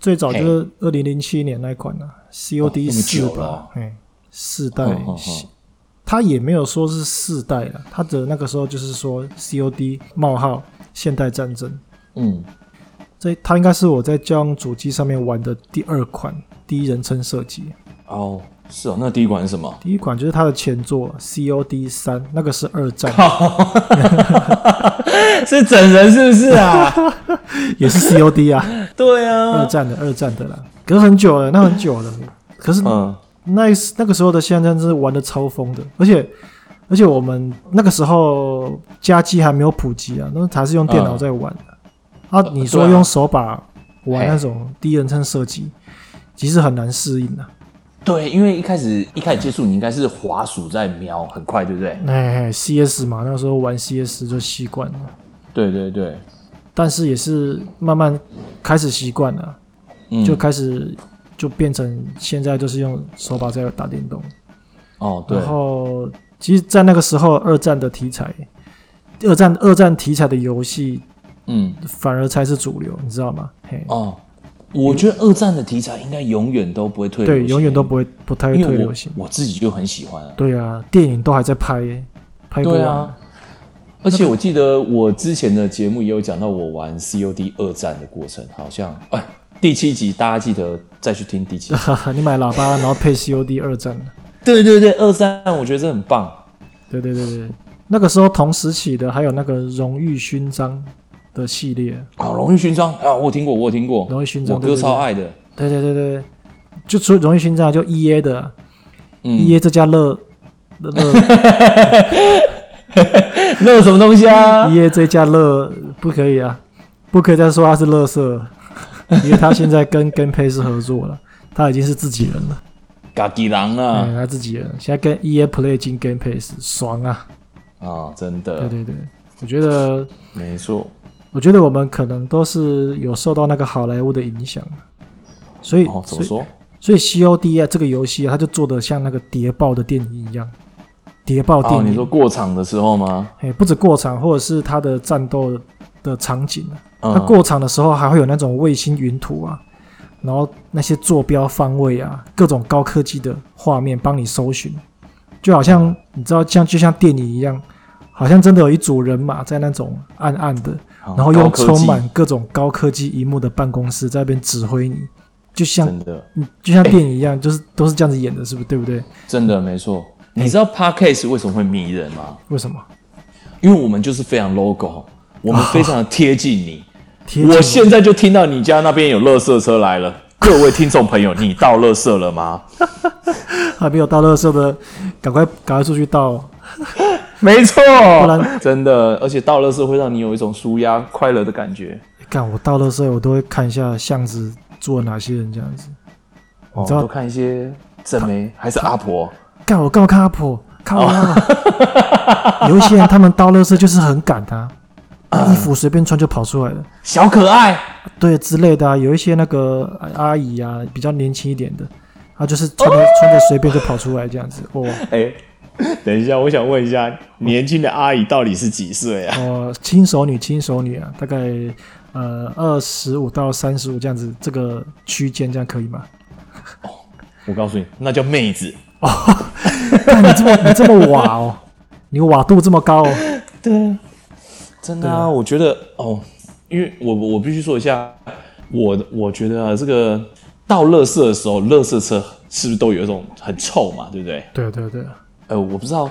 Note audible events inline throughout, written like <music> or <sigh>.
最早就是二零零七年那款啊，COD 四吧，哎，四代，它也没有说是四代了，它的那个时候就是说 COD 冒号现代战争，嗯，这它应该是我在家用主机上面玩的第二款第一人称射击。哦，是哦，那第一款是什么？第一款就是它的前作 COD 三，那个是二战，<laughs> 是整人是不是啊？<laughs> 也是 COD 啊？<laughs> 对啊，二战的二战的啦，隔很久了，那很久了。可是，嗯，那那个时候的现代战是玩的超疯的，而且而且我们那个时候家机还没有普及啊，那还是用电脑在玩的。嗯、啊，你说用手把玩那种第一人称射击，其实很难适应的、啊。对，因为一开始一开始接触，你应该是滑鼠在瞄，很快，对不对？哎，CS 嘛，那时候玩 CS 就习惯了。对对对，但是也是慢慢开始习惯了，嗯、就开始就变成现在就是用手把在打电动。哦，对。然后，其实，在那个时候，二战的题材，二战二战题材的游戏，嗯，反而才是主流，你知道吗？嘿，哦。我觉得二战的题材应该永远都不会退流行，对，永远都不会不太会退流行。我自己就很喜欢啊。对啊，电影都还在拍，拍过啊。而且我记得我之前的节目也有讲到我玩 COD 二战的过程，好像哎，第七集大家记得再去听第七集。<laughs> 你买喇叭然后配 COD 二战。对对对，二战我觉得这很棒。对对对对，那个时候同时期的还有那个荣誉勋章。的系列啊，荣誉勋章啊，我有听过，我有听过。荣誉勋章，我哥超爱的。对对对对，就除了荣誉勋章，就 E A 的，E A 这家乐乐 <laughs> 乐什么东西啊？E A 这家乐不可以啊，不可以再说他是乐色，<laughs> 因为他现在跟 Game Pass 合作了，他已经是自己人了。自己人啊，他自己人，现在跟 E A Play 进 Game Pass，爽啊！啊，真的。对对对，我觉得没错。我觉得我们可能都是有受到那个好莱坞的影响，所以、哦、怎么说？所以 COD 啊这个游戏啊，它就做的像那个谍报的电影一样，谍报电影。哦，你说过场的时候吗？哎，不止过场，或者是它的战斗的场景啊。它、嗯、过场的时候还会有那种卫星云图啊，然后那些坐标方位啊，各种高科技的画面帮你搜寻，就好像你知道，像就像电影一样，好像真的有一组人马在那种暗暗的。然后用充满各种高科技一幕的办公室在那边指挥你，就像真的，就像电影一样，就是都是这样子演的，是不是？对不对？真的没错。你知道 Podcast 为什么会迷人吗？为什么？因为我们就是非常 logo，我们非常的 <laughs> 贴近你。我现在就听到你家那边有垃圾车来了，各位听众朋友，你倒垃圾了吗？<laughs> 还没有倒垃圾的，赶快赶快出去倒。<laughs> 没错，不然 <laughs> 真的，而且倒垃圾会让你有一种舒压、快乐的感觉。干，我倒垃圾，我都会看一下巷子住了哪些人这样子。哦，都看一些正妹还是阿婆？干，我干嘛看阿婆？看我啊！<laughs> 有一些人他们倒垃圾就是很赶啊，衣服随便穿就跑出来了，小可爱，对之类的啊。有一些那个阿姨啊，比较年轻一点的，她就是穿着穿着随便就跑出来这样子。哦，哎。<laughs> 等一下，我想问一下，年轻的阿姨到底是几岁啊？哦，轻熟女，轻熟女啊，大概呃二十五到三十五这样子，这个区间这样可以吗？哦，我告诉你，那叫妹子哦。<laughs> 那你这么你这么瓦哦，你瓦度这么高哦？对，真的啊，我觉得哦，因为我我必须说一下，我我觉得啊，这个倒垃圾的时候，垃圾车是不是都有一种很臭嘛？对不对？对对对。呃，我不知道，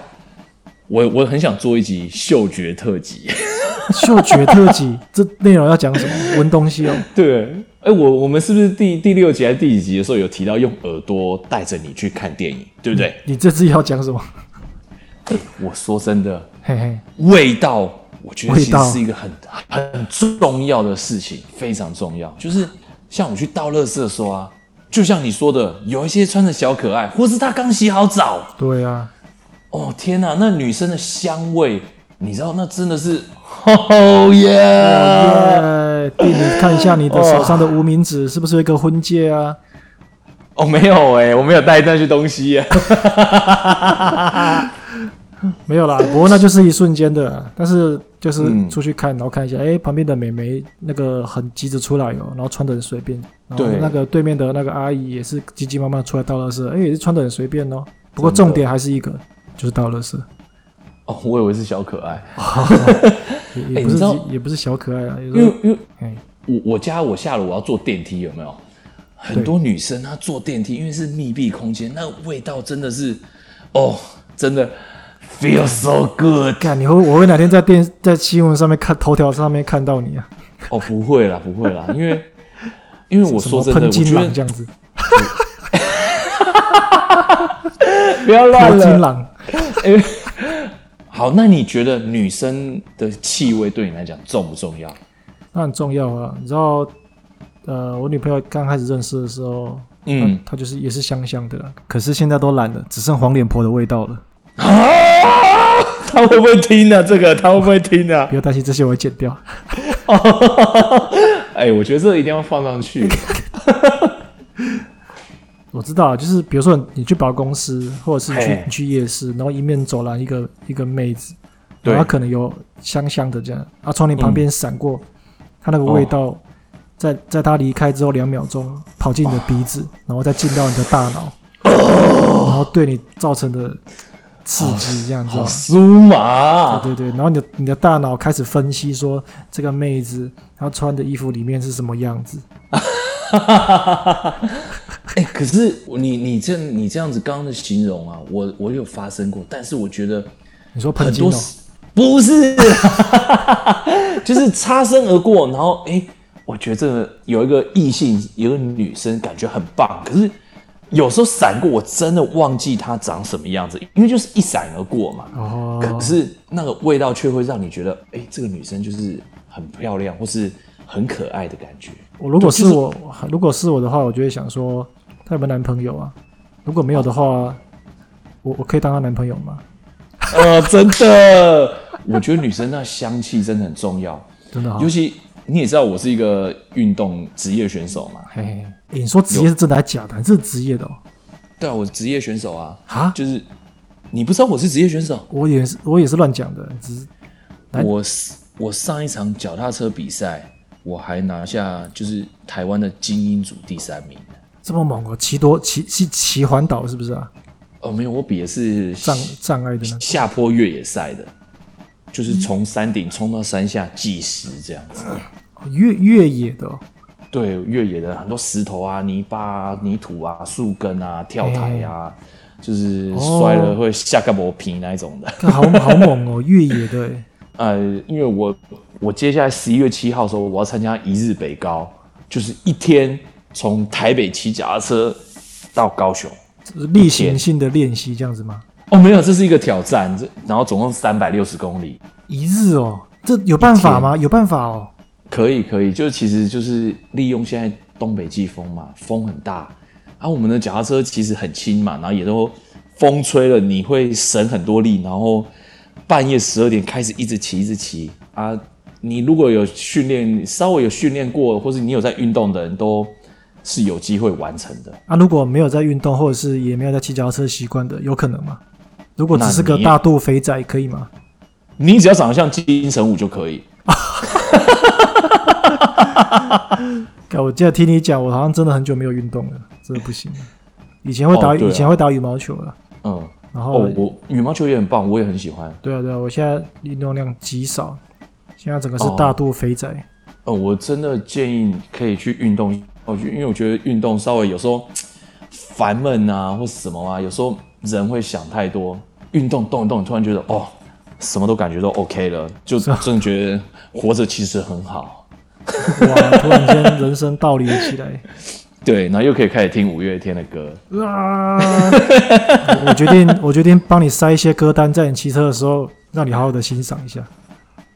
我我很想做一集嗅觉特辑。<laughs> 嗅觉特辑，这内容要讲什么？闻东西哦。对，哎、欸，我我们是不是第第六集还是第几集的时候有提到用耳朵带着你去看电影，对不对？你，你这次要讲什么？我说真的，嘿嘿，味道，我觉得其实是一个很很重要的事情，非常重要。就是像我去倒垃圾的时候啊，就像你说的，有一些穿着小可爱，或是他刚洗好澡。对啊。哦天哪，那女生的香味，你知道那真的是，<laughs> Oh yeah！弟，你看一下你的手上的无名指是不是有一个婚戒啊？哦，没有哎，我没有带那些东西啊。<laughs> 没有啦，不过那就是一瞬间的，但是就是出去看，然后看一下，哎、嗯，旁边的美眉那个很急着出来哦，然后穿的很随便。然后那个对面的那个阿姨也是急急忙忙出来倒垃圾，哎，也是穿的很随便哦。不过重点还是一个，就是倒垃圾。哦，我以为是小可爱，也不是也不是小可爱啊。因为因为我我家我下楼我要坐电梯，有没有？很多女生她坐电梯，因为是密闭空间，那味道真的是，哦，真的。Feel so good！看你会，我会哪天在电在新闻上面看头条上面看到你啊？哦，不会啦，不会啦，因为因为我说真的，喷金狼这样子，<laughs> 不要乱了。喷金狼，欸，好，那你觉得女生的气味对你来讲重不重要？那很重要啊！你知道，呃，我女朋友刚开始认识的时候，嗯，她就是也是香香的，可是现在都懒了，只剩黄脸婆的味道了。啊！他会不会听呢、啊？这个他会不会听呢、啊？不要担心，这些我会剪掉。<laughs> 哎、欸，我觉得这个一定要放上去。我知道，就是比如说你去百货公司，或者是你去你去夜市，然后迎面走来一个一个妹子，对，她可能有香香的这样，啊，从你旁边闪过，她、嗯、那个味道在，在在她离开之后两秒钟跑进你的鼻子，然后再进到你的大脑，然后对你造成的。刺激这样子，酥麻，对对对，然后你的你的大脑开始分析说，这个妹子她穿的衣服里面是什么样子。<laughs> <laughs> 哎、欸，可是你你这你这样子刚刚的形容啊，我我有发生过，但是我觉得你说很多 <laughs> 不是，<laughs> 就是擦身而过，然后哎、欸，我觉得这个有一个异性，有一个女生感觉很棒，可是。有时候闪过，我真的忘记她长什么样子，因为就是一闪而过嘛。哦。可是那个味道却会让你觉得，哎、欸，这个女生就是很漂亮，或是很可爱的感觉。我如果是我，就是、如果是我的话，我就会想说，她有没有男朋友啊？如果没有的话，哦、我我可以当她男朋友吗？呃，真的，我觉得女生那香气真的很重要，真的、哦。尤其你也知道，我是一个运动职业选手嘛。嘿嘿。欸、你说职业是真的假的？还是职业的哦？对啊，我是职业选手啊！啊，就是你不知道我是职业选手？我也是，我也是乱讲的。只是我我上一场脚踏车比赛，我还拿下就是台湾的精英组第三名。这么猛哦！骑多骑骑骑环岛是不是啊？哦，没有，我比的是障障碍的呢，下坡越野赛的，就是从山顶冲到山下计时这样子。嗯、越越野的、哦。对，越野的很多石头啊、泥巴啊、泥土啊、树根啊、跳台啊，欸、就是摔了会下个磨皮那一种的。哦、好好猛哦，越野的。呃，因为我我接下来十一月七号的时候，我要参加一日北高，就是一天从台北骑脚踏车到高雄，例行性的练习这样子吗？哦，没有，这是一个挑战，这然后总共三百六十公里。一日哦，这有办法吗？有办法哦。可以可以，就其实就是利用现在东北季风嘛，风很大，啊，我们的脚踏车其实很轻嘛，然后也都风吹了，你会省很多力，然后半夜十二点开始一直骑一直骑啊，你如果有训练，稍微有训练过，或是你有在运动的人都是有机会完成的。啊，如果没有在运动，或者是也没有在骑脚踏车习惯的，有可能吗？如果只是个大肚肥仔，可以吗？你只要长得像金城武就可以。<laughs> 我记得听你讲，我好像真的很久没有运动了，真的不行。以前会打，哦啊、以前会打羽毛球了。嗯，然后、哦、我羽毛球也很棒，我也很喜欢。对啊，对啊，我现在运动量极少，现在整个是大肚肥仔。哦，我真的建议可以去运动。哦，因为我觉得运动稍微有时候烦闷啊，或什么啊，有时候人会想太多。运动动一动，突然觉得哦，什么都感觉都 OK 了，就真的觉得活着其实很好。哇！突然间人生倒立了起来，<laughs> 对，然后又可以开始听五月天的歌。啊！我决定，<laughs> 我决定帮你塞一些歌单，在你骑车的时候，让你好好的欣赏一下。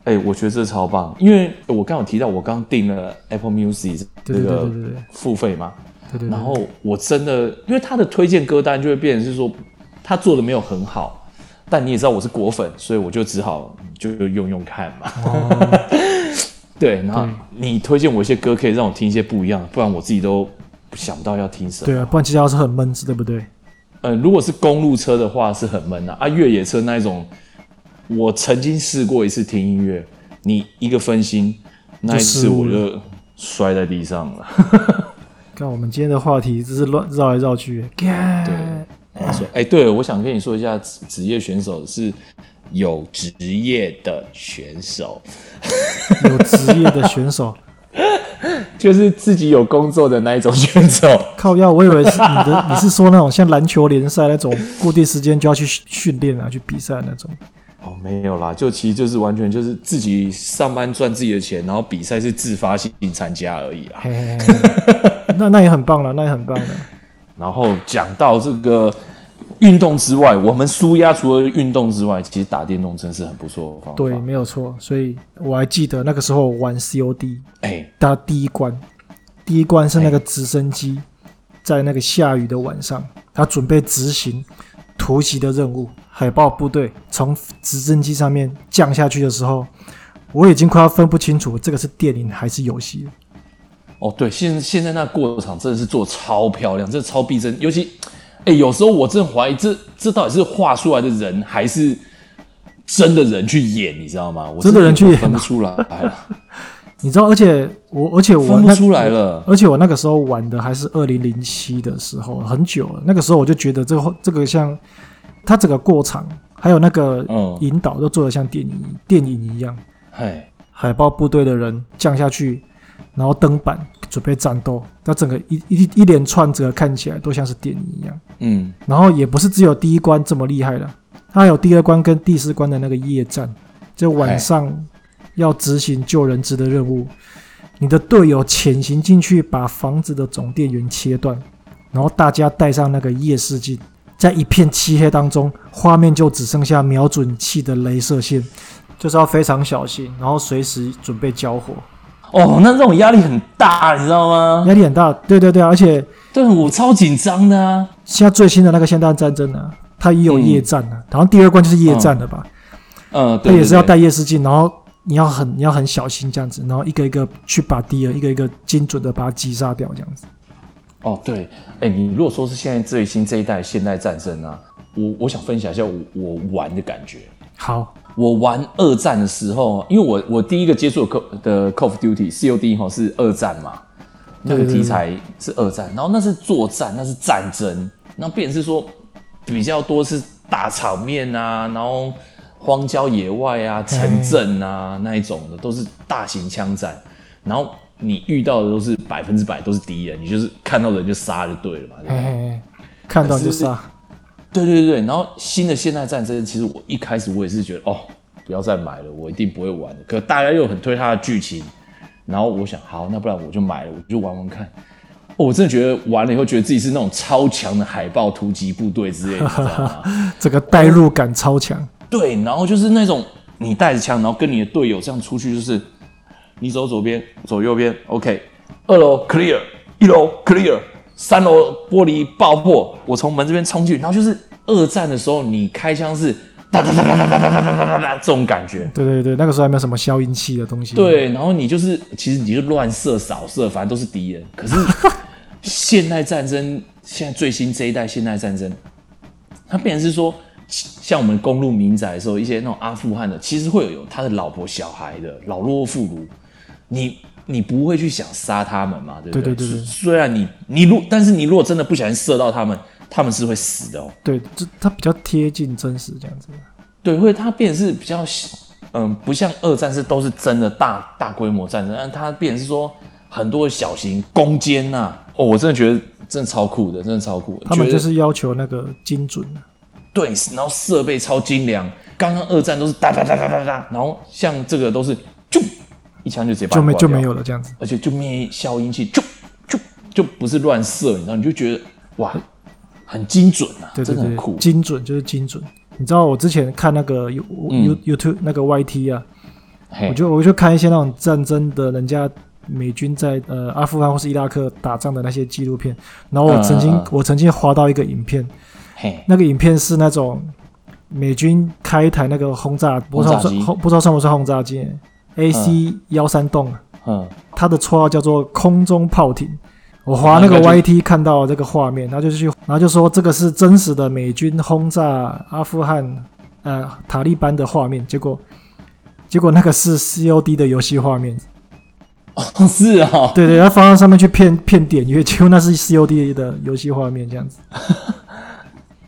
哎、欸，我觉得这超棒，因为我刚有提到，我刚订了 Apple Music 这个付费嘛。对对，然后我真的，因为他的推荐歌单就会变成是说，他做的没有很好，但你也知道我是果粉，所以我就只好就用用看嘛。哦 <laughs> 对，然后你推荐我一些歌，可以让我听一些不一样的，不然我自己都想不到要听什么。对啊，不然骑脚踏车很闷，对不对？呃，如果是公路车的话是很闷的啊，啊，越野车那一种我曾经试过一次听音乐，你一个分心，那一次我就摔在地上了。<laughs> 看我们今天的话题，只是乱绕来绕去。对，他说：“哎，对了，我想跟你说一下，职业选手是有职业的选手，<laughs> 有职业的选手，<laughs> 就是自己有工作的那一种选手。靠腰，我以为是你的，你是说那种像篮球联赛那种固定时间就要去训练啊，去比赛那种。”哦，没有啦，就其实就是完全就是自己上班赚自己的钱，然后比赛是自发性参加而已啦。嘿嘿嘿那那也很棒了，那也很棒了。<laughs> 然后讲到这个运动之外，我们舒压除了运动之外，其实打电动真是很不错的方法。对，没有错。所以我还记得那个时候玩 COD，哎，打第一关，第一关是那个直升机在那个下雨的晚上，他准备执行突袭的任务。海豹部队从直升机上面降下去的时候，我已经快要分不清楚这个是电影还是游戏了。哦，对，现现在那过场真的是做超漂亮，真的超逼真。尤其，哎，有时候我真怀疑这这到底是画出来的人还是真的人去演，你知道吗？我真的人去演分不出来。<laughs> 你知道，而且我，而且我分不出来了。而且我那个时候玩的还是二零零七的时候，很久了。那个时候我就觉得这个这个像。它整个过场还有那个引导都做的像电影、嗯、电影一样。嘿，海豹部队的人降下去，然后登板准备战斗，那整个一一一连串这个看起来都像是电影一样。嗯，然后也不是只有第一关这么厉害了，它有第二关跟第四关的那个夜战，就晚上要执行救人质的任务，你的队友潜行进去把房子的总电源切断，然后大家戴上那个夜视镜。在一片漆黑当中，画面就只剩下瞄准器的镭射线，就是要非常小心，然后随时准备交火。哦，那这种压力很大，你知道吗？压力很大，对对对，而且对我超紧张的啊。现在最新的那个现代战争呢，它也有夜战呢，好像、嗯、第二关就是夜战的吧？嗯，它也是要带夜视镜，然后你要很你要很小心这样子，然后一个一个去把敌人一个一个精准的把它击杀掉这样子。哦，对，哎，你如果说是现在最新这一代现代战争啊，我我想分享一下我我玩的感觉。好，我玩二战的时候，因为我我第一个接触的 Call of Duty COD 哈是二战嘛，那个题材是二战，然后那是作战，那是战争，那变成是说比较多是大场面啊，然后荒郊野外啊、城镇啊那一种的，都是大型枪战，然后。你遇到的都是百分之百都是敌人，你就是看到人就杀就对了嘛。对对，看到就杀。对对对对，然后新的现代战争，其实我一开始我也是觉得哦，不要再买了，我一定不会玩的。可大家又很推它的剧情，然后我想好，那不然我就买了，我就玩玩看。哦，我真的觉得玩了以后，觉得自己是那种超强的海豹突击部队之类的，你知道吗？<laughs> 这个代入感超强。对，然后就是那种你带着枪，然后跟你的队友这样出去，就是。你走左边，走右边，OK。二楼 clear，一楼 clear，三楼玻璃爆破，我从门这边冲进去，然后就是二战的时候，你开枪是哒哒哒哒哒哒哒哒哒哒这种感觉。对对对，那个时候还没有什么消音器的东西。对，然后你就是其实你就乱射扫射，反正都是敌人。可是现代战争，现在最新这一代现代战争，它变成是说，像我们公路民宅的时候，一些那种阿富汗的，其实会有有他的老婆小孩的老弱妇孺。你你不会去想杀他们嘛？对不对？对对对对。虽然你你如，但是你如果真的不小心射到他们，他们是会死的哦。对，就它比较贴近真实这样子。对，会它变成是比较，嗯，不像二战是都是真的大大规模战争，但它变成是说很多小型攻坚呐。哦，我真的觉得真的超酷的，真的超酷的。他们就是要求那个精准。对，然后设备超精良。刚刚二战都是哒哒哒哒哒哒，然后像这个都是就。一枪就直接把就没就没有了这样子，而且就灭消音器，就就就不是乱射，你知道，你就觉得哇，很精准啊，对对对，真的很酷，精准就是精准。你知道我之前看那个 You、嗯、YouTube 那个 YT 啊，我就我就看一些那种战争的，人家美军在呃阿富汗或是伊拉克打仗的那些纪录片，然后我曾经、嗯、我曾经滑到一个影片，嘿。那个影片是那种美军开一台那个轰炸机，不知道不知道算不算轰炸机。AC 幺三洞，嗯，他的绰号叫做空中炮艇。我划那个 YT 看到这个画面，然后就去，然后就说这个是真实的美军轰炸阿富汗呃塔利班的画面，结果结果那个是 COD 的游戏画面。哦，是啊、哦，对对，他放到上面去骗骗点阅，结果那是 COD 的游戏画面这样子。<laughs>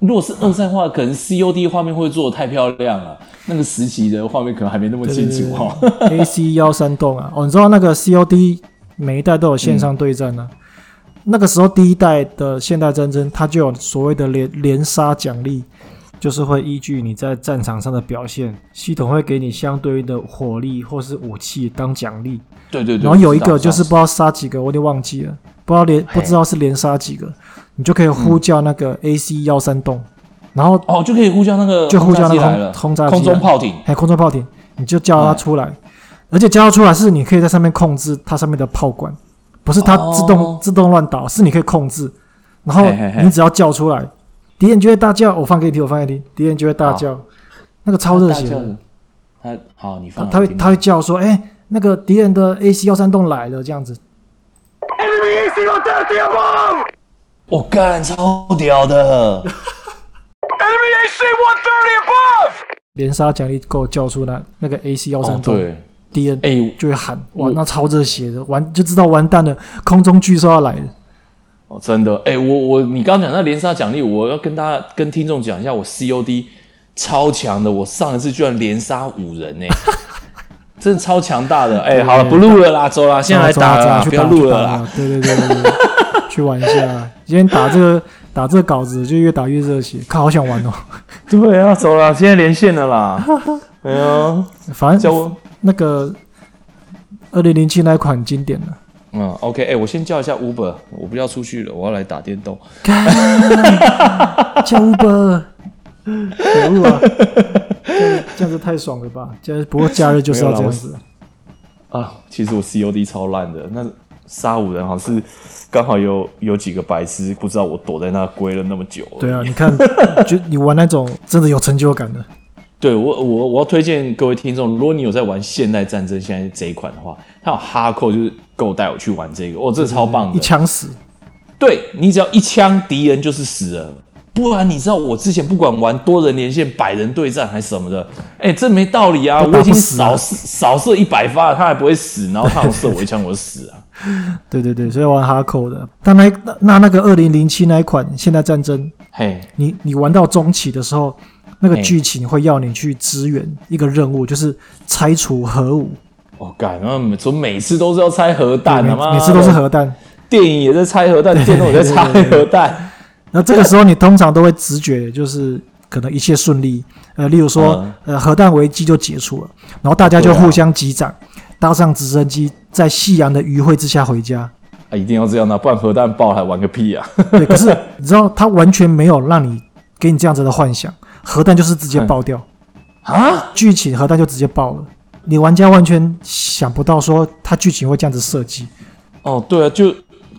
如果是二战的话，可能 COD 画面会做的太漂亮了，那个时期的画面可能还没那么清楚哈。AC <laughs> 幺三洞啊，哦，你知道那个 COD 每一代都有线上对战呢、啊。嗯、那个时候第一代的现代战争，它就有所谓的连连杀奖励，就是会依据你在战场上的表现，系统会给你相对应的火力或是武器当奖励。对对对。然后有一个就是不知道杀几个，我有点忘记了，不知道连不知道是连杀几个。你就可以呼叫那个 AC 幺三洞，然后哦，就可以呼叫那个就呼叫那个轰炸机，空中炮艇，哎，空中炮艇，你就叫它出来，而且叫它出来是你可以在上面控制它上面的炮管，不是它自动自动乱倒，是你可以控制，然后你只要叫出来，敌人就会大叫，我放给你听，我放给你听，敌人就会大叫，那个超热血的，他好，你放，他会他会叫说，哎，那个敌人的 AC 幺三洞来了，这样子。我干、哦、超屌的！Enemy AC one thirty above，连杀奖励够叫出来，那个 AC 幺三洞，对。敌人哎就会喊，哇，那超热血的，完就知道完蛋了，空中巨兽要来了。哦，真的，哎，我我你刚刚讲那连杀奖励，我要跟大家跟听众讲一下，我 COD 超强的，我上一次居然连杀五人呢，<laughs> 真的超强大的。哎，好了，不录了啦，走啦，现在来打了，不要录了啦。对对对。去玩一下，今天打这个打这个稿子就越打越热血，看好想玩哦。对啊，走了，现在连线了啦。<laughs> 哎呀，反正叫我那个二零零七那款经典的。嗯，OK，哎、欸，我先叫一下 Uber，我不要出去了，我要来打电动。叫 Uber，<laughs> 可恶啊！这样子太爽了吧？这不过假日就是要这样子。啊，其实我 COD 超烂的，那杀五人好像是。刚好有有几个白痴不知道我躲在那龟了那么久。对啊，你看，<laughs> 就你玩那种真的有成就感的。对我我我要推荐各位听众，如果你有在玩现代战争现在这一款的话，它有哈扣，就是够带我去玩这个，哦，这超棒的，一枪死。对，你只要一枪，敌人就是死了。不然你知道我之前不管玩多人连线、百人对战还是什么的，哎、欸，这没道理啊！我已经扫扫射一百发了，他还不会死，然后他要射我一枪，我就死啊！<laughs> 对对对，所以玩哈扣的。但那那那个二零零七那一款现代战争，嘿，你你玩到中期的时候，那个剧情会要你去支援一个任务，就是拆除核武。我干、哦，那从每次都是要拆核弹的吗？每次都是核弹，电影也在拆核弹，电脑也在拆核弹。那这个时候，你通常都会直觉就是可能一切顺利，呃，例如说，呃，核弹危机就解除了，然后大家就互相击掌，搭上直升机，在夕阳的余晖之下回家。啊，一定要这样的，不然核弹爆还玩个屁啊！对，可是 <laughs> 你知道，他完全没有让你给你这样子的幻想，核弹就是直接爆掉啊！剧情核弹就直接爆了，你玩家完全想不到说他剧情会这样子设计。哦，对啊，就。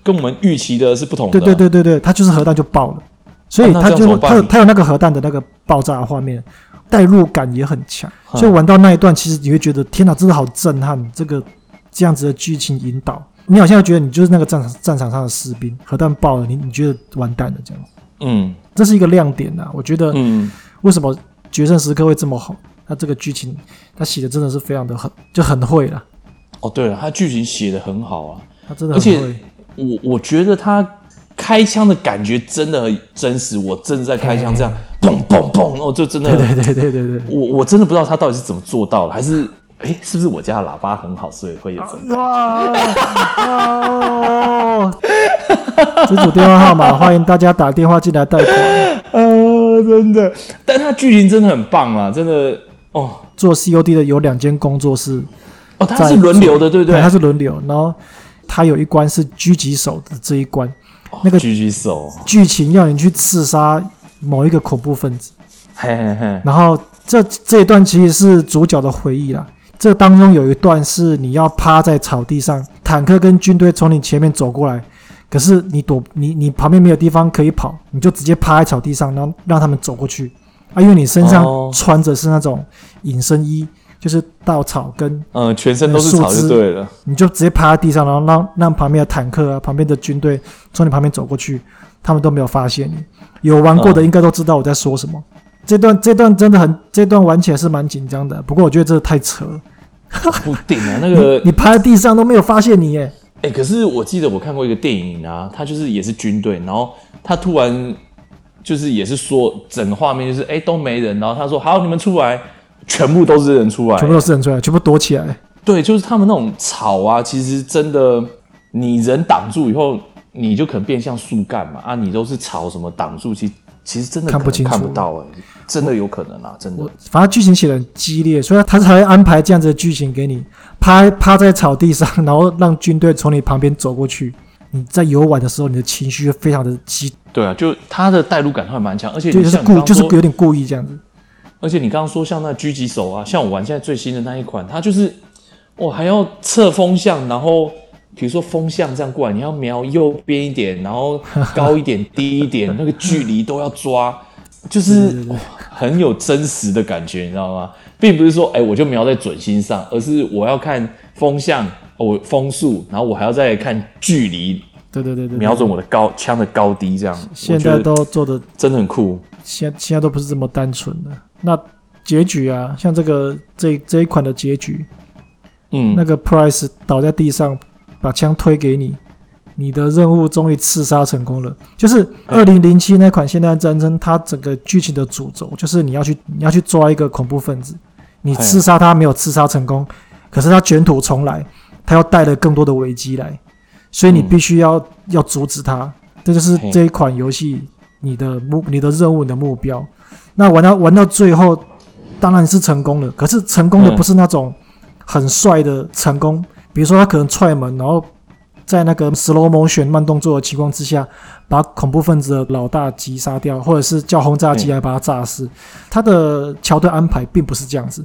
跟我们预期的是不同的。对对对对对，它就是核弹就爆了，所以它就它它有那个核弹的那个爆炸画面，代入感也很强。所以玩到那一段，其实你会觉得天哪，真的好震撼！这个这样子的剧情引导，你好像觉得你就是那个战场战场上的士兵，核弹爆了，你你觉得完蛋了这样子。嗯，这是一个亮点呐，我觉得。嗯。为什么《决胜时刻》会这么好？它这个剧情，它写的真的是非常的很就很会了。哦，对了，它剧情写的很好啊，它真的很会。我我觉得他开枪的感觉真的很真实，我正在开枪，这样砰砰砰，哦，就真的，对对对对对对，我我真的不知道他到底是怎么做到的，还是哎，是不是我家的喇叭很好，所以会有这种？哇！这组电话号码，欢迎大家打电话进来贷款。啊，真的，但他剧情真的很棒啊，真的哦。做 COD 的有两间工作室，哦，他是轮流的，对不对？他是轮流，然后。他有一关是狙击手的这一关，哦、那个狙击手剧情要你去刺杀某一个恐怖分子，嘿嘿嘿。然后这这一段其实是主角的回忆啦。这当中有一段是你要趴在草地上，坦克跟军队从你前面走过来，可是你躲你你旁边没有地方可以跑，你就直接趴在草地上，然后让他们走过去啊，因为你身上穿着是那种隐身衣。就是稻草跟嗯，全身都是草就对了，你就直接趴在地上，然后让让旁边的坦克啊、旁边的军队从你旁边走过去，他们都没有发现你。有玩过的应该都知道我在说什么。这段这段真的很，这段玩起来是蛮紧张的。不过我觉得这太扯了，不定啊，那个 <laughs> 你，你趴在地上都没有发现你耶。哎、欸，可是我记得我看过一个电影啊，他就是也是军队，然后他突然就是也是说整个画面就是哎、欸、都没人，然后他说好，你们出来，全部都是人出来，全部都是人出来，全部躲起来。对，就是他们那种草啊，其实真的你人挡住以后，你就可能变像树干嘛啊，你都是草什么挡住，其其实真的看不清楚，看不到哎、欸，真的有可能啊，真的。反正剧情写的很激烈，所以他才会安排这样子的剧情给你。趴趴在草地上，然后让军队从你旁边走过去。你在游玩的时候，你的情绪非常的激。对啊，就他的代入感还蛮强，而且就是故就是有点故意这样子。而且你刚刚说像那狙击手啊，像我玩现在最新的那一款，它就是我还要测风向，然后比如说风向这样过来，你要瞄右边一点，然后高一点、低一点，那个距离都要抓，就是很有真实的感觉，你知道吗？并不是说，哎、欸，我就瞄在准心上，而是我要看风向，我风速，然后我还要再看距离，对对对对，瞄准我的高枪的高低，这样。现在都做的真的很酷。现现在都不是这么单纯的。那结局啊，像这个这这一款的结局，嗯，那个 Price 倒在地上，把枪推给你。你的任务终于刺杀成功了，就是二零零七那款现代战争，它整个剧情的主轴就是你要去你要去抓一个恐怖分子，你刺杀他没有刺杀成功，可是他卷土重来，他要带了更多的危机来，所以你必须要要阻止他，这就是这一款游戏你的目你的任务你的目标。那玩到玩到最后，当然是成功了，可是成功的不是那种很帅的成功，比如说他可能踹门，然后。在那个 slow motion 慢动作的情况之下，把恐怖分子的老大击杀掉，或者是叫轰炸机来把他炸死。他的桥段安排并不是这样子，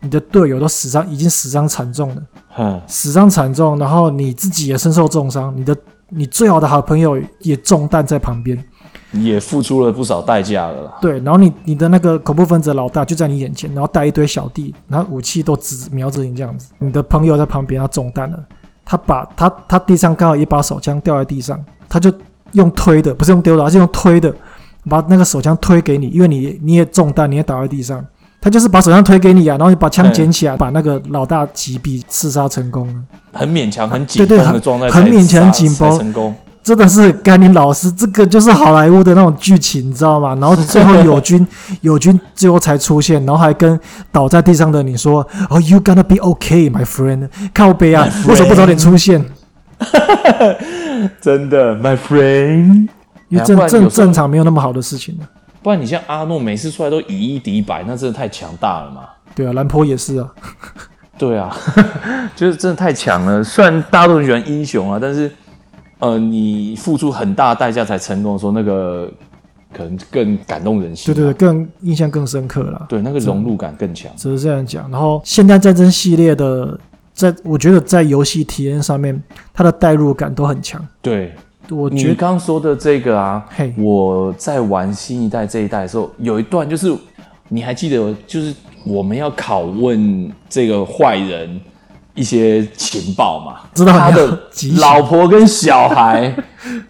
你的队友都死伤，已经死伤惨重了，嗯，死伤惨重，然后你自己也身受重伤，你的你最好的好朋友也中弹在旁边，也付出了不少代价了啦。对，然后你你的那个恐怖分子老大就在你眼前，然后带一堆小弟，然后武器都只瞄着你这样子，你的朋友在旁边他中弹了。他把他他地上刚好一把手枪掉在地上，他就用推的，不是用丢的，而是用推的，把那个手枪推给你，因为你你也中弹，你也倒在地上，他就是把手枪推给你啊，然后你把枪捡起来，把那个老大击毙刺杀成功了，很勉强，很紧绷的状态，很勉强紧绷成功。真的是甘宁老师，这个就是好莱坞的那种剧情，你知道吗？然后最后友军，<laughs> 友军最后才出现，然后还跟倒在地上的你说：“哦，You gonna be okay, my friend。”靠北啊，为什么不早点出现？<laughs> 真的，my friend。因为正正正常没有那么好的事情呢。不然你像阿诺每次出来都以一敌百，那真的太强大了嘛。对啊，兰坡也是啊。对啊，<laughs> 就是真的太强了。虽然大家都很喜欢英雄啊，但是。呃，你付出很大代价才成功的时候，那个可能更感动人心。对对对，更印象更深刻了。对，那个融入感更强。只是这样讲。然后，现代战争系列的，在我觉得在游戏体验上面，它的代入感都很强。对，我觉得你刚说的这个啊，嘿，我在玩新一代这一代的时候，有一段就是你还记得，就是我们要拷问这个坏人。一些情报嘛，知道他的老婆跟小孩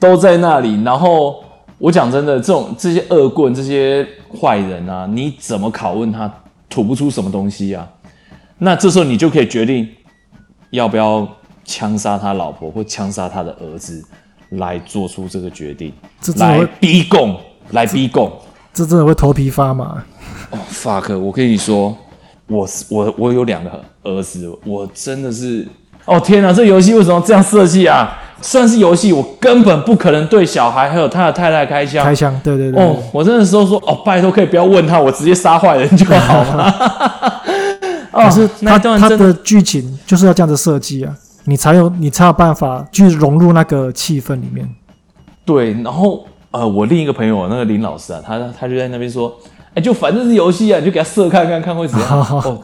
都在那里。然后我讲真的，这种这些恶棍、这些坏人啊，你怎么拷问他，吐不出什么东西啊？那这时候你就可以决定要不要枪杀他老婆或枪杀他的儿子，来做出这个决定，来逼供，来逼供，这真的会头皮发麻。哦，fuck！我跟你说。我我我有两个儿子，我真的是哦天哪！这游戏为什么这样设计啊？算是游戏，我根本不可能对小孩还有他的太太开枪。开枪，对对对。哦，我真的时候说哦，拜托可以不要问他，我直接杀坏人就好了。<laughs> 可是他他的剧情就是要这样子设计啊，你才有你才有办法去融入那个气氛里面。对，然后呃，我另一个朋友那个林老师啊，他他就在那边说。哎、欸，就反正是游戏啊，你就给他射看看看会怎样。<laughs> 哦，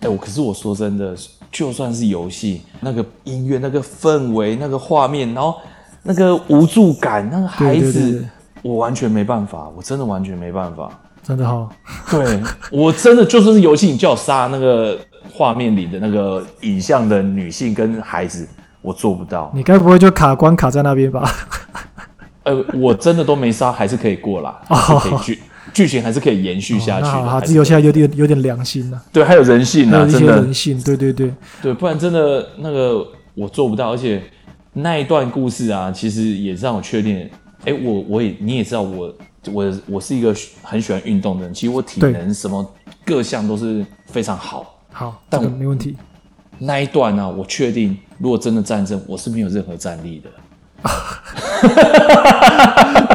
哎、欸，我可是我说真的，就算是游戏，那个音乐、那个氛围、那个画面，然后那个无助感，那个孩子，对对对对，我完全没办法，我真的完全没办法。真的好，对我真的就算是游戏，你叫我杀那个画面里的那个影像的女性跟孩子，我做不到。你该不会就卡关卡在那边吧？呃，我真的都没杀，还是可以过啦，还是可以去。<laughs> 剧情还是可以延续下去的。啊，只有现在有点有点良心了。对，还有人性啊，真的人性。对对对对，不然真的那个我做不到。而且那一段故事啊，其实也让我确定，哎，我我也你也知道我我我是一个很喜欢运动的人，其实我体能什么各项都是非常好。好，但我没问题。那一段呢、啊，我确定，如果真的战争，我是没有任何战力的。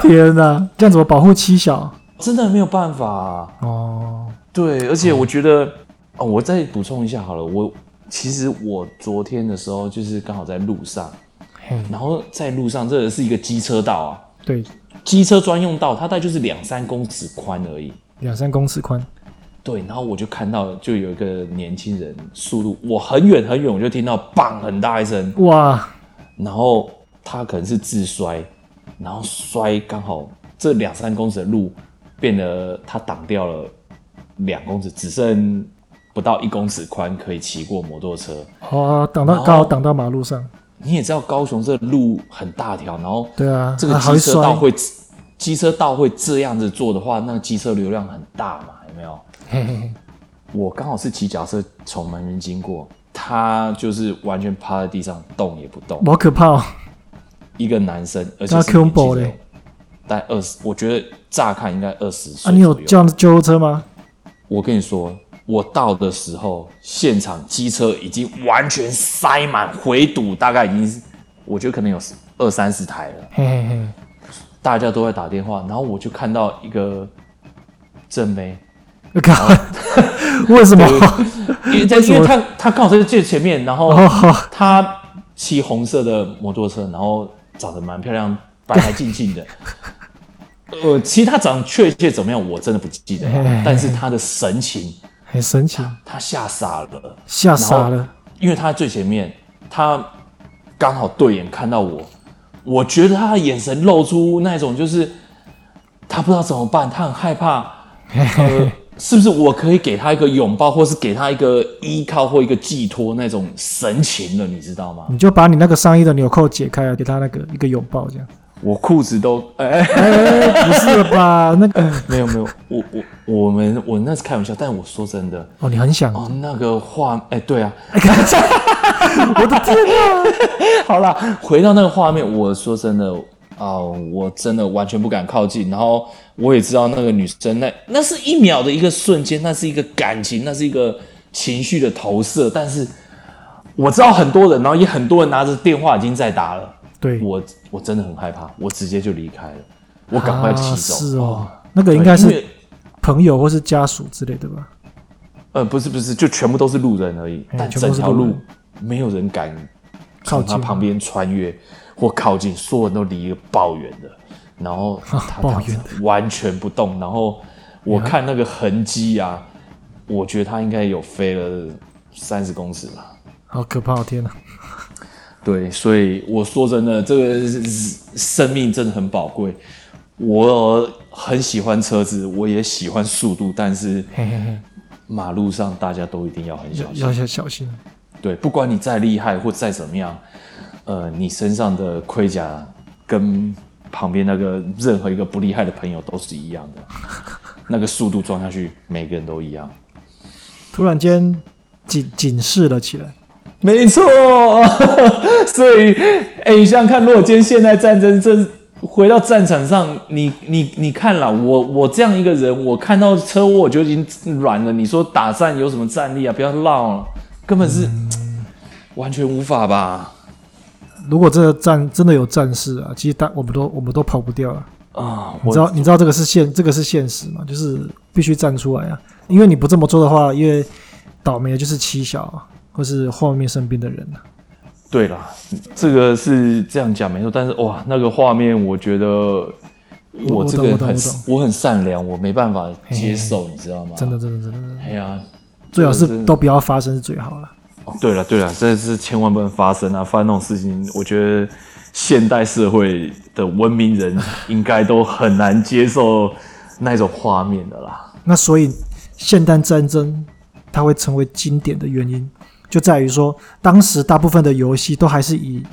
天哪，这样怎么保护妻小？真的没有办法、啊、哦。对，而且我觉得，哦，我再补充一下好了。我其实我昨天的时候就是刚好在路上，然后在路上，这是一个机车道啊。对，机车专用道，它大概就是两三公尺宽而已。两三公尺宽。对，然后我就看到，就有一个年轻人，速度我很远很远，我就听到“砰”很大一声，哇！然后他可能是自摔，然后摔刚好这两三公尺的路变得他挡掉了两公尺，只剩不到一公尺宽可以骑过摩托车。哦，挡到刚好挡到马路上。你也知道高雄这路很大条，然后对啊，这个机车道会机车道会这样子做的话，那个机车流量很大嘛，有没有？嘿嘿嘿，我刚好是骑脚车从门边经过，他就是完全趴在地上动也不动，好可怕哦！一个男生，而且是年轻人，大概二十，我觉得乍看应该二十岁。啊，你有叫救护车吗？我跟你说，我到的时候，现场机车已经完全塞满回堵，大概已经是，我觉得可能有二三十台了。嘿嘿嘿，大家都在打电话，然后我就看到一个正妹。<laughs> 为什么？因为在因为他他刚好在最前面，然后他骑红色的摩托车，然后长得蛮漂亮，白白净净的。呃，其实他长得确切怎么样，我真的不记得。但是他的神情很神奇，他吓傻了，吓傻了。因为他在最前面，他刚好对眼看到我，我觉得他的眼神露出那种就是他不知道怎么办，他很害怕。呃是不是我可以给他一个拥抱，或是给他一个依靠或一个寄托那种神情了，你知道吗？你就把你那个上衣的纽扣解开啊，给他那个一个拥抱，这样。我裤子都哎不是了吧？那个没有没有，我我我们我那是开玩笑，但我说真的哦，你很想哦那个画哎、欸、对啊，<laughs> 我的天啊！<laughs> 好啦，回到那个画面，我说真的。啊，我真的完全不敢靠近。然后我也知道那个女生，那那是一秒的一个瞬间，那是一个感情，那是一个情绪的投射。但是我知道很多人，然后也很多人拿着电话已经在打了。对，我我真的很害怕，我直接就离开了，我赶快骑走。啊、是哦，那个应该是朋友或是家属之类的吧？呃，不是不是，就全部都是路人而已。但整条路没有人敢从他旁边穿越。或靠近，所有人都离一个爆远的，然后 <laughs> 他他完全不动，然后我看那个痕迹啊，我觉得他应该有飞了三十公尺吧，好可怕！天哪，对，所以我说真的，这个生命真的很宝贵。我很喜欢车子，我也喜欢速度，但是马路上大家都一定要很小心，要要小心。对，不管你再厉害或再怎么样。呃，你身上的盔甲跟旁边那个任何一个不厉害的朋友都是一样的，<laughs> 那个速度撞下去，每个人都一样。突然间警警示了起来，没错。<laughs> 所以，哎、欸，你想想看，如果今天现代战争，这回到战场上，你你你看了我我这样一个人，我看到车祸我就已经软了。你说打战有什么战力啊？不要闹了，根本是、嗯、完全无法吧。如果这个战真的有战事啊，其实大我们都我们都跑不掉啊！啊，你知道你知道这个是现这个是现实嘛？就是必须站出来啊！因为你不这么做的话，因为倒霉的就是七小或是后面身边的人啊。对啦，这个是这样讲没错，但是哇，那个画面我觉得我这个很我，很善良，我没办法接受，你知道吗？真的真的真的真的，哎呀，最好是都不要发生是最好了。对了对了，这是千万不能发生啊！发生那种事情，我觉得现代社会的文明人应该都很难接受那种画面的啦。那所以现代战争它会成为经典的原因，就在于说，当时大部分的游戏都还是以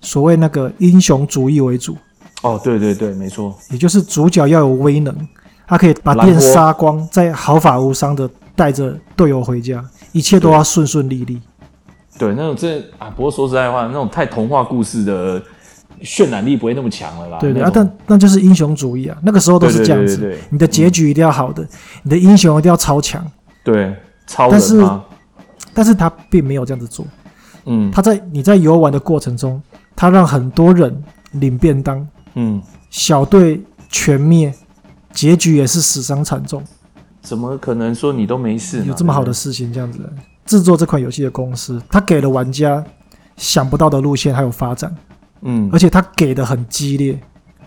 所谓那个英雄主义为主。哦，对对对，没错，也就是主角要有威能，他可以把电杀光，再毫发无伤的带着队友回家，一切都要顺顺利利。对，那种这啊，不过说实在话，那种太童话故事的渲染力不会那么强了啦。对对啊，但那就是英雄主义啊，那个时候都是这样子。对对对对对，你的结局一定要好的，嗯、你的英雄一定要超强。对，超人。但是，但是他并没有这样子做。嗯，他在你在游玩的过程中，他让很多人领便当。嗯，小队全灭，结局也是死伤惨重。怎么可能说你都没事？有这么好的事情这样子？制作这款游戏的公司，他给了玩家想不到的路线还有发展，嗯，而且他给的很激烈，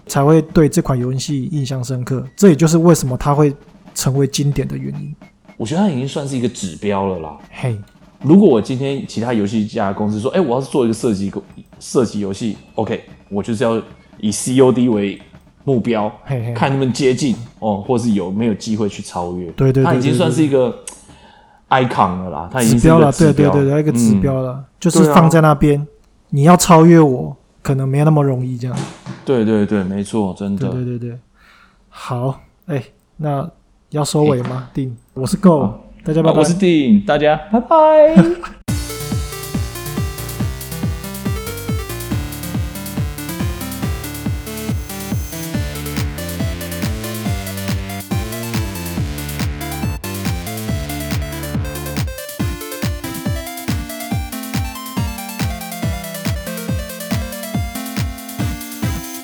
才会对这款游戏印象深刻。这也就是为什么它会成为经典的原因。我觉得它已经算是一个指标了啦。嘿，如果我今天其他游戏家公司说，哎，我要是做一个射击射击游戏，OK，我就是要以 COD 为目标，嘿嘿，看他们接近哦，或是有没有机会去超越。对对，对，对，对，它已经算是一个。icon 了啦，它已经指标了，对对对对，一个指标了，嗯、就是放在那边，啊、你要超越我，可能没有那么容易这样。对对对，没错，真的。对对对对，好，哎、欸，那要收尾吗？定、欸，我是 Go，大家拜拜。我是丁，大家拜拜。